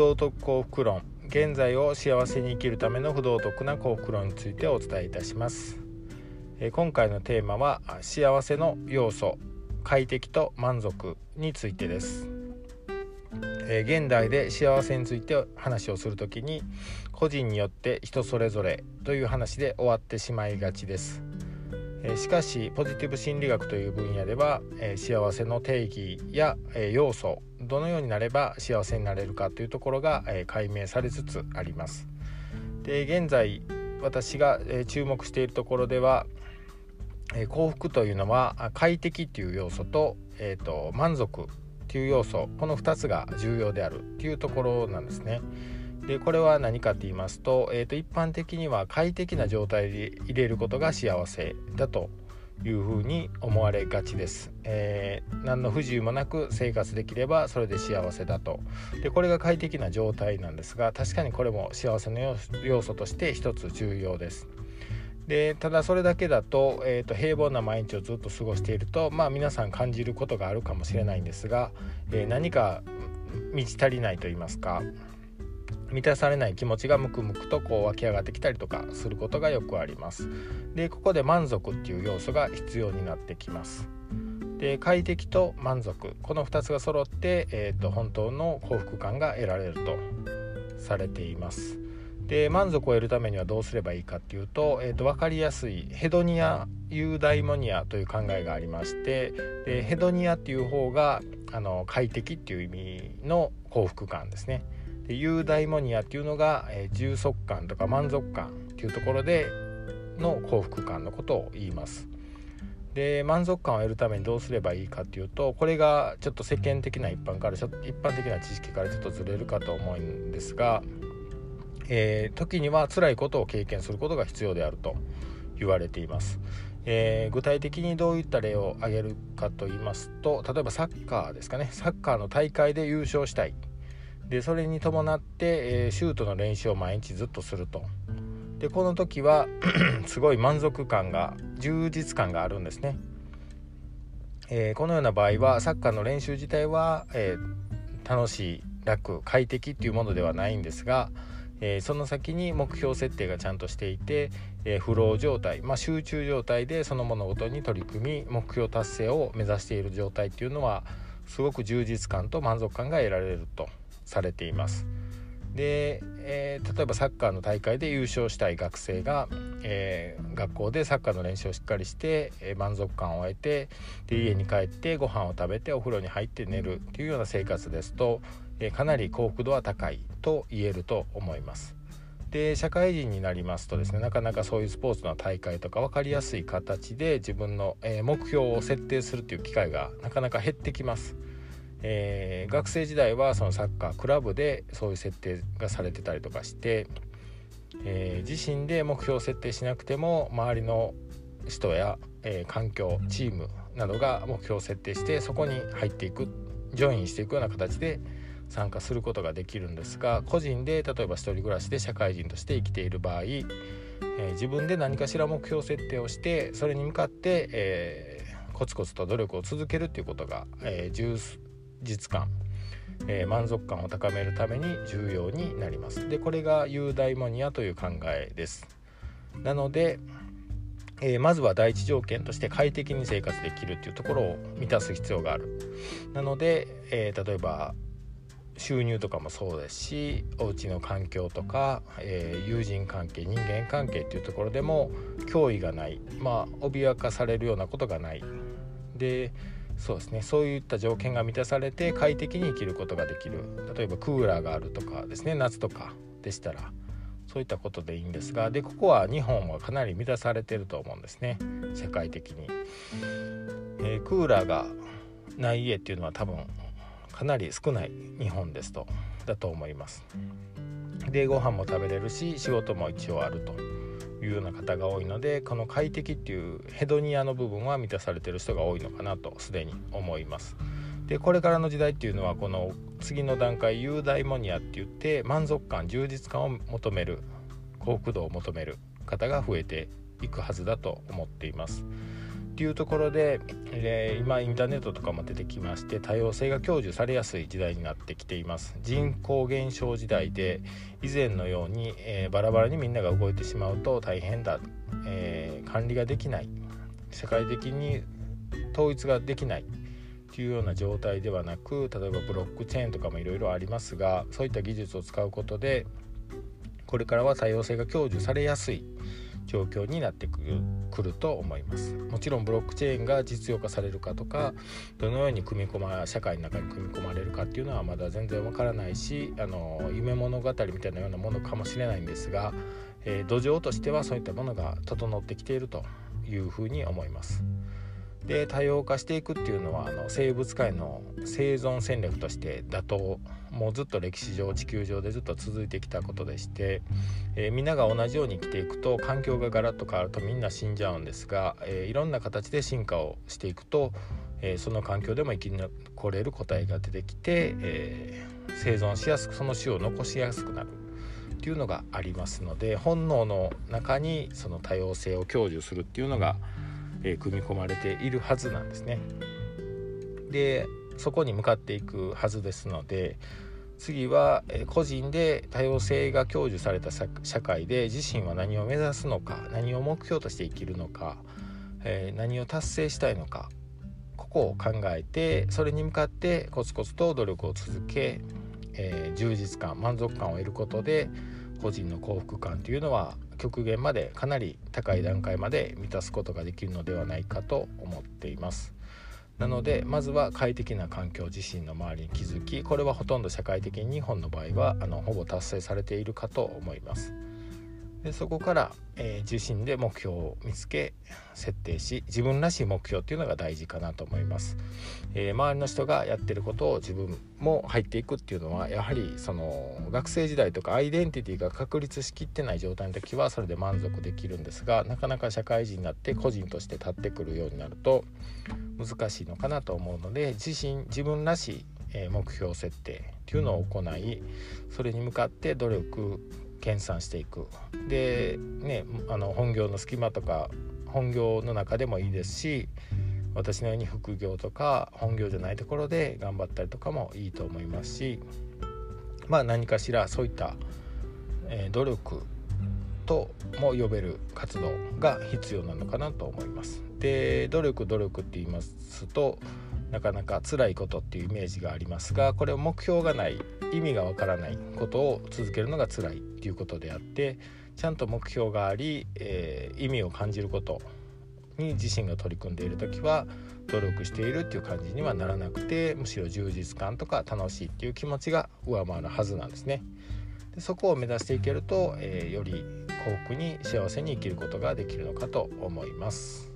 道徳幸福論。現在を幸せに生きるための不道徳な幸福論についてお伝えいたします。今回のテーマは幸せの要素快適と満足についてです。現代で幸せについて話をするときに個人によって人それぞれという話で終わってしまいがちです。しかしポジティブ心理学という分野では幸せの定義や要素どのようになれば幸せになれるかというところが解明されつつあります。で現在私が注目しているところでは幸福というのは快適という要素と,、えーと、満足という要素この2つが重要であるというところなんですね。でこれは何かと言いますと,、えーと、一般的には快適な状態で入れることが幸せだというふうに思われがちです、えー、何の不自由もなく生活できればそれで幸せだと。でこれが快適な状態なんですが確かにこれも幸せの要素として一つ重要です。でただそれだけだと,、えーと、平凡な毎日をずっと過ごしているとまあ皆さん感じることがあるかもしれないんですが、えー、何か満ち足りないと言いますか満たされない気持ちがムクムクとこう湧き上がってきたりとかすることがよくあります。でここで満足っていう要素が必要になってきます。で快適と満足この2つが揃って、えーと、本当の幸福感が得られるとされています。で満足を得るためにはどうすればいいかっていうと,、えーと、分かりやすいヘドニアユーダイモニアという考えがありましてでヘドニアっていう方があの快適っていう意味の幸福感ですね。でユーダイモニアっていうのが、えー、充足感とか満足感っていうところでの幸福感のことを言います。で満足感を得るためにどうすればいいかっていうとこれがちょっと世間的な一般から一般的な知識からちょっとずれるかと思うんですが、えー、時には辛いことを経験することが必要であると言われています。えー、具体的にどういった例を挙げるかと言いますと例えばサッカーですかねサッカーの大会で優勝したいでそれに伴って、えー、シュートの練習を毎日ずっとすると。でこの時は すごい満足感が充実感があるんですね、えー、このような場合はサッカーの練習自体は、えー、楽しい楽快適っていうものではないんですが、え、その先に目標設定がちゃんとしていて、えフロー状態、まあ、集中状態でその物事に取り組み目標達成を目指している状態っていうのはすごく充実感と満足感が得られると。されています。で、えー、例えばサッカーの大会で優勝したい学生が、えー、学校でサッカーの練習をしっかりして、えー、満足感を得てで家に帰ってご飯を食べてお風呂に入って寝るというような生活ですと、えかなり幸福度は高いと言えると思います。で社会人になりますとですねなかなかそういうスポーツの大会とか分かりやすい形で自分の、え目標を設定するという機会がなかなか減ってきます。えー、学生時代はそのサッカークラブでそういう設定がされてたりとかして、えー、自身で目標設定しなくても周りの人や、えー、環境チームなどが目標を設定してそこに入っていくジョインしていくような形で参加することができるんですが個人で例えば1人暮らしで社会人として生きている場合、えー、自分で何かしら目標設定をしてそれに向かって、えー、コツコツと努力を続けるっていうことが、えー、実感、えー、満足感を高めるために重要になります。でこれがユーダイモニアという考えです。なので、えー、まずは第一条件として快適に生活できるっていうところを満たす必要がある。なので、えー、例えば収入とかもそうですしお家の環境とか、えー、友人関係人間関係っていうところでも脅威がない。まあ脅かされるようなことがない。でそうですね。そういった条件が満たされて快適に生きることができる。例えばクーラーがあるとかですね。夏とかでしたらそういったことでいいんですがでここは日本はかなり満たされてると思うんですね。社会的に、えー、クーラーがない家っていうのは多分かなり少ない日本ですとだと思います。でご飯も食べれるし仕事も一応あるというような方が多いのでこの快適っていうヘドニアの部分は満たされてる人が多いのかなとすでに思います。でこれからの時代っていうのはこの次の段階ユーダイモニアって言って満足感充実感を求める幸福度を求める方が増えていくはずだと思っています。っていうところで、え、今インターネットとかも出てきまして多様性が享受されやすい時代になってきています。人口減少時代で以前のように、えー、バラバラにみんなが動いてしまうと大変だ、えー、管理ができない。社会的に統一ができない。というような状態ではなく例えばブロックチェーンとかもいろいろありますがそういった技術を使うことでこれからは多様性が享受されやすい。状況になってくるくると思いますもちろんブロックチェーンが実用化されるかとかどのように組み込ま社会の中に組み込まれるかっていうのはまだ全然わからないしあの夢物語みたいなようなものかもしれないんですが、えー、土壌としてはそういったものが整ってきているというふうに思います。で多様化していくっていうのはあの生物界の生存戦略として打倒もうずっと歴史上地球上でずっと続いてきたことでして、えー、みんなが同じように生きていくと環境がガラッと変わるとみんな死んじゃうんですが、えー、いろんな形で進化をしていくと、えー、その環境でも生き残れる個体が出てきて、え生存しやすくその種を残しやすくなる。っていうのがありますので本能の中にその多様性を享受するっていうのが、え組み込まれているはずなんですね。でそこに向かっていくはずですので次は個人で多様性が享受された社会で自身は何を目指すのか何を目標として生きるのか、え何を達成したいのかここを考えてそれに向かってコツコツと努力を続け、え、充実感満足感を得ることで個人の幸福感というのは極限までかなり高い段階まで満たすことができるのではないかと思っています。なのでまずは快適な環境自身の周りに気づきこれはほとんど社会的に日本の場合はあのほぼ達成されているかと思います。でそこから、えー、自身で目標を見つけ設定し自分らしい目標っていうのが大事かなと思います、えー、周りの人がやってることを自分も入っていくっていうのはやはりその学生時代とかアイデンティティが確立しきってない状態の時はそれで満足できるんですがなかなか社会人になって個人として立ってくるようになると難しいのかなと思うので自身自分らしい目標設定っていうのを行いそれに向かって努力研鑽していくでねあの本業の隙間とか本業の中でもいいですし私のように副業とか本業じゃないところで頑張ったりとかもいいと思いますしまあ何かしらそういった、え、努力とも呼べる活動が必要なのかなと思います。で努力努力って言いますとなかなか辛いことっていうイメージがありますがこれは目標がない意味がわからないことを続けるのが辛いっていうことであってちゃんと目標があり、えー、意味を感じることに自身が取り組んでいる時は努力しているっていう感じにはならなくてむしろ充実感とか楽しいっていう気持ちが上回るはずなんですね。でそこを目指していけると、えー、より幸福に幸せに生きることができるのかと思います。